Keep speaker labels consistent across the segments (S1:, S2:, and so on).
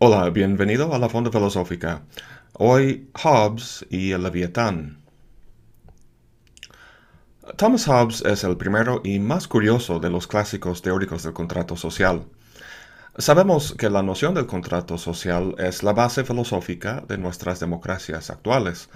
S1: Hola, bienvenido a la Fonda Filosófica. Hoy Hobbes y el Leviatán. Thomas Hobbes es el primero y más curioso de los clásicos teóricos del contrato social. Sabemos que la noción del contrato social es la base filosófica de nuestras democracias actuales,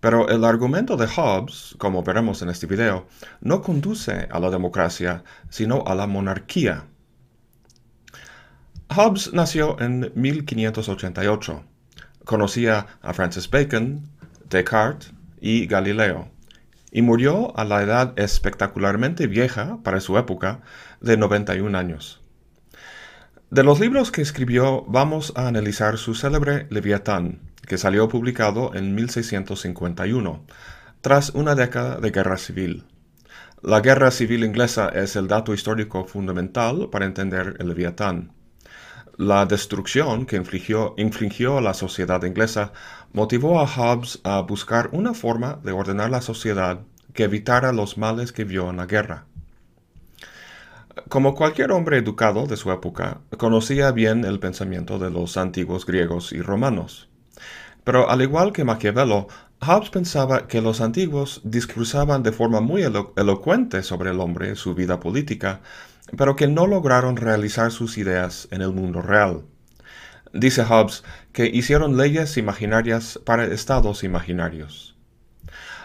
S1: pero el argumento de Hobbes, como veremos en este video, no conduce a la democracia, sino a la monarquía. Hobbes nació en 1588. Conocía a Francis Bacon, Descartes y Galileo y murió a la edad espectacularmente vieja para su época de 91 años. De los libros que escribió vamos a analizar su célebre Leviatán, que salió publicado en 1651, tras una década de guerra civil. La guerra civil inglesa es el dato histórico fundamental para entender el Leviatán. La destrucción que infligió, infligió, la sociedad inglesa motivó a Hobbes a buscar una forma de ordenar la sociedad que evitara los males que vio en la guerra. Como cualquier hombre educado de su época, conocía bien el pensamiento de los antiguos griegos y romanos. Pero al igual que Maquiavelo, Hobbes pensaba que los antiguos discursaban de forma muy elocuente sobre el hombre y su vida política, pero que no lograron realizar sus ideas en el mundo real. Dice Hobbes que hicieron leyes imaginarias para estados imaginarios.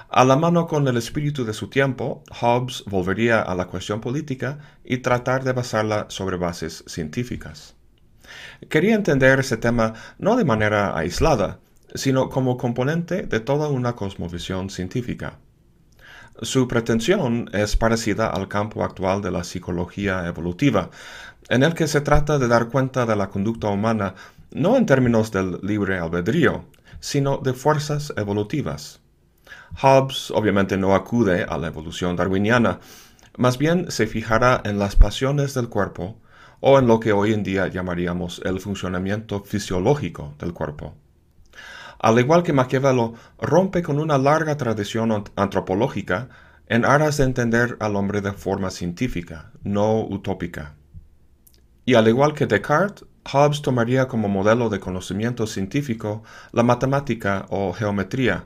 S1: A la mano con el espíritu de su tiempo, Hobbes volvería a la cuestión política y tratar de basarla sobre bases científicas. Quería entender ese tema no de manera aislada, sino como componente de toda una cosmovisión científica. Su pretensión es parecida al campo actual de la psicología evolutiva, en el que se trata de dar cuenta de la conducta humana no en términos del libre albedrío, sino de fuerzas evolutivas. Hobbes obviamente no acude a la evolución darwiniana, más bien se fijará en las pasiones del cuerpo o en lo que hoy en día llamaríamos el funcionamiento fisiológico del cuerpo. Al igual que Maquiavelo, rompe con una larga tradición antropológica en aras de entender al hombre de forma científica, no utópica. Y al igual que Descartes, Hobbes tomaría como modelo de conocimiento científico la matemática o geometría,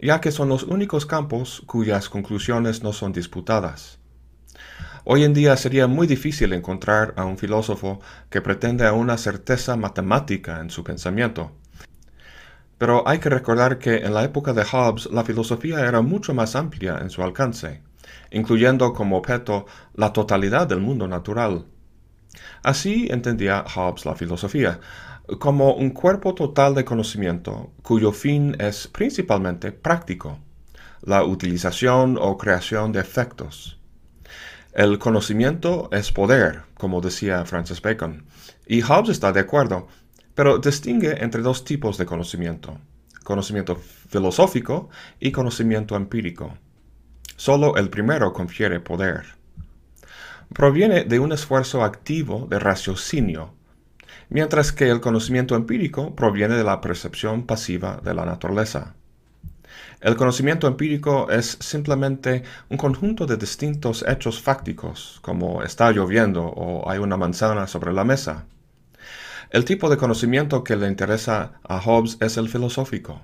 S1: ya que son los únicos campos cuyas conclusiones no son disputadas. Hoy en día sería muy difícil encontrar a un filósofo que pretenda una certeza matemática en su pensamiento. Pero hay que recordar que en la época de Hobbes la filosofía era mucho más amplia en su alcance, incluyendo como objeto la totalidad del mundo natural. Así entendía Hobbes la filosofía, como un cuerpo total de conocimiento cuyo fin es principalmente práctico, la utilización o creación de efectos. El conocimiento es poder, como decía Francis Bacon, y Hobbes está de acuerdo pero distingue entre dos tipos de conocimiento, conocimiento filosófico y conocimiento empírico. Solo el primero confiere poder. Proviene de un esfuerzo activo de raciocinio, mientras que el conocimiento empírico proviene de la percepción pasiva de la naturaleza. El conocimiento empírico es simplemente un conjunto de distintos hechos fácticos, como está lloviendo o hay una manzana sobre la mesa. El tipo de conocimiento que le interesa a Hobbes es el filosófico.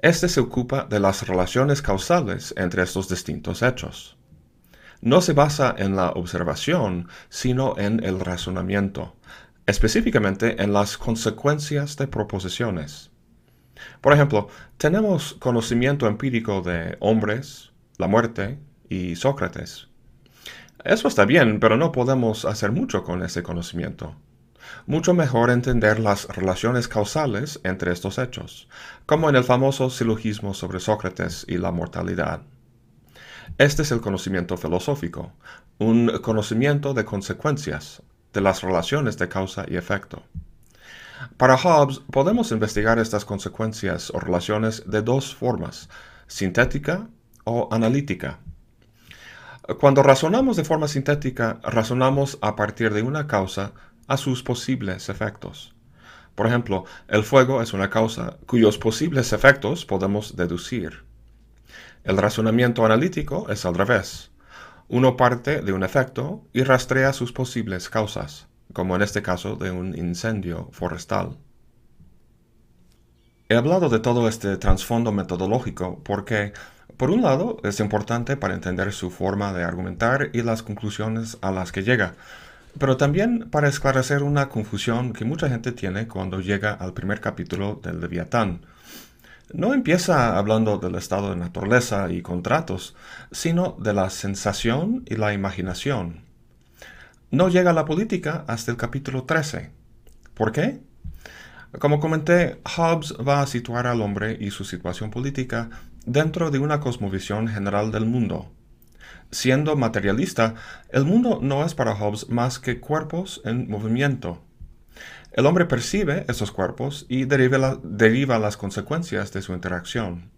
S1: Este se ocupa de las relaciones causales entre estos distintos hechos. No se basa en la observación, sino en el razonamiento, específicamente en las consecuencias de proposiciones. Por ejemplo, tenemos conocimiento empírico de hombres, la muerte y Sócrates. Eso está bien, pero no podemos hacer mucho con ese conocimiento mucho mejor entender las relaciones causales entre estos hechos, como en el famoso silogismo sobre Sócrates y la mortalidad. Este es el conocimiento filosófico, un conocimiento de consecuencias, de las relaciones de causa y efecto. Para Hobbes podemos investigar estas consecuencias o relaciones de dos formas, sintética o analítica. Cuando razonamos de forma sintética, razonamos a partir de una causa a sus posibles efectos. Por ejemplo, el fuego es una causa cuyos posibles efectos podemos deducir. El razonamiento analítico es al revés. Uno parte de un efecto y rastrea sus posibles causas, como en este caso de un incendio forestal. He hablado de todo este trasfondo metodológico porque, por un lado, es importante para entender su forma de argumentar y las conclusiones a las que llega, pero también para esclarecer una confusión que mucha gente tiene cuando llega al primer capítulo del Leviatán. No empieza hablando del estado de naturaleza y contratos, sino de la sensación y la imaginación. No llega a la política hasta el capítulo 13. ¿Por qué? Como comenté, Hobbes va a situar al hombre y su situación política dentro de una cosmovisión general del mundo. Siendo materialista, el mundo no es para Hobbes más que cuerpos en movimiento. El hombre percibe esos cuerpos y deriva, las consecuencias de su interacción.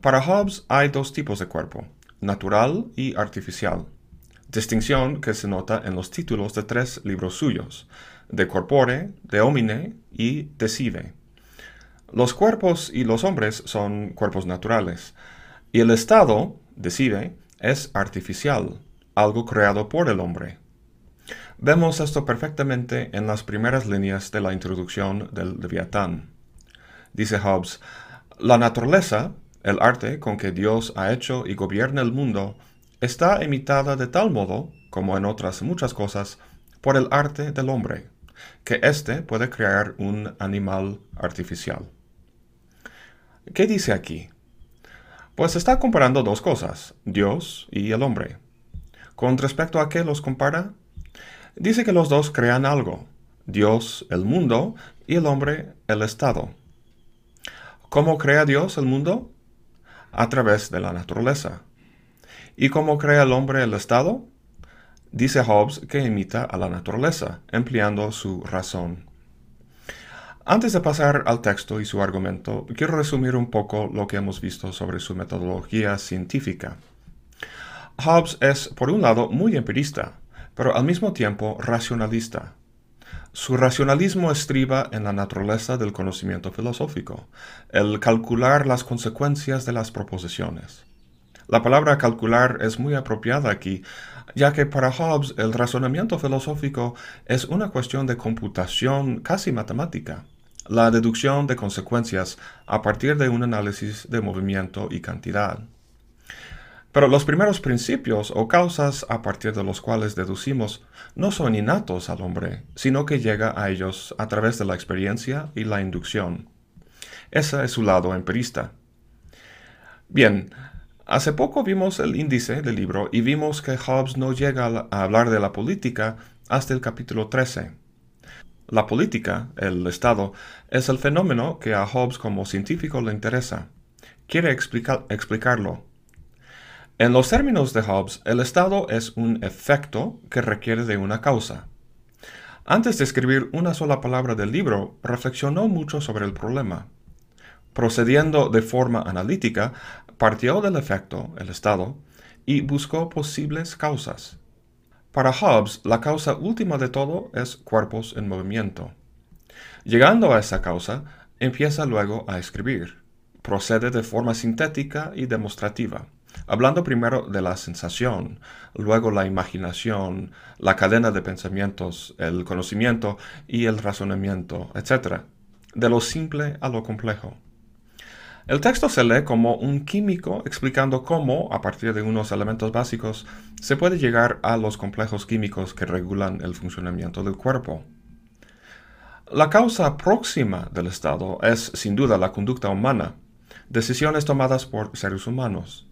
S1: Para Hobbes hay dos tipos de cuerpo, natural y artificial distinción que se nota en los títulos de tres libros suyos, De Corpore, De Homine y De Sive. Los cuerpos y los hombres son cuerpos naturales, y el estado, de Sive, es artificial, algo creado por el hombre. Vemos esto perfectamente en las primeras líneas de la introducción del Leviatán. Dice Hobbes, la naturaleza, el arte con que Dios ha hecho y gobierna el mundo, está imitada de tal modo, como en otras muchas cosas, por el arte del hombre, que éste puede crear un animal artificial. ¿Qué dice aquí? Pues está comparando dos cosas, Dios y el hombre. ¿Con respecto a qué los compara? Dice que los dos crean algo, Dios el mundo y el hombre el Estado. ¿Cómo crea Dios el mundo? A través de la naturaleza. ¿Y cómo crea el hombre el Estado? Dice Hobbes que imita a la naturaleza, empleando su razón. Antes de pasar al texto y su argumento, quiero resumir un poco lo que hemos visto sobre su metodología científica. Hobbes es, por un lado, muy empirista, pero al mismo tiempo racionalista. Su racionalismo estriba en la naturaleza del conocimiento filosófico, el calcular las consecuencias de las proposiciones. La palabra calcular es muy apropiada aquí, ya que para Hobbes el razonamiento filosófico es una cuestión de computación casi matemática, la deducción de consecuencias a partir de un análisis de movimiento y cantidad. Pero los primeros principios o causas a partir de los cuales deducimos no son innatos al hombre, sino que llega a ellos a través de la experiencia y la inducción. Ese es su lado empirista. Bien, Hace poco vimos el índice del libro y vimos que Hobbes no llega a hablar de la política hasta el capítulo 13. La política, el Estado, es el fenómeno que a Hobbes como científico le interesa. Quiere explicarlo. En los términos de Hobbes, el Estado es un efecto que requiere de una causa. Antes de escribir una sola palabra del libro, reflexionó mucho sobre el problema. Procediendo de forma analítica, partió del efecto, el estado, y buscó posibles causas. Para Hobbes, la causa última de todo es cuerpos en movimiento. Llegando a esa causa, empieza luego a escribir. Procede de forma sintética y demostrativa, hablando primero de la sensación, luego la imaginación, la cadena de pensamientos, el conocimiento y el razonamiento, etc., de lo simple a lo complejo. El texto se lee como un químico explicando cómo, a partir de unos elementos básicos, se puede llegar a los complejos químicos que regulan el funcionamiento del cuerpo. La causa próxima del estado es, sin duda, la conducta humana, decisiones tomadas por seres humanos.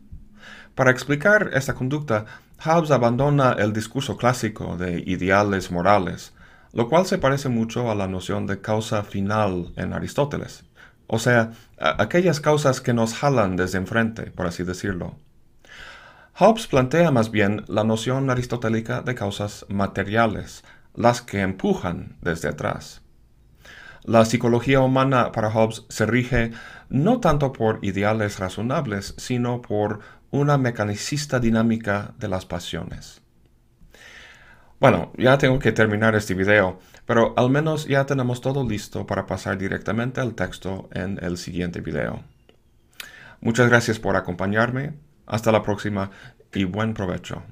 S1: Para explicar esta conducta, Hobbes abandona el discurso clásico de ideales morales, lo cual se parece mucho a la noción de causa final en Aristóteles o sea, aquellas causas que nos jalan desde enfrente, por así decirlo. Hobbes plantea más bien la noción aristotélica de causas materiales, las que empujan desde atrás. La psicología humana para Hobbes se rige no tanto por ideales razonables, sino por una mecanicista dinámica de las pasiones. Bueno, ya tengo que terminar este video, pero al menos ya tenemos todo listo para pasar directamente al texto en el siguiente video. Muchas gracias por acompañarme, hasta la próxima y buen provecho.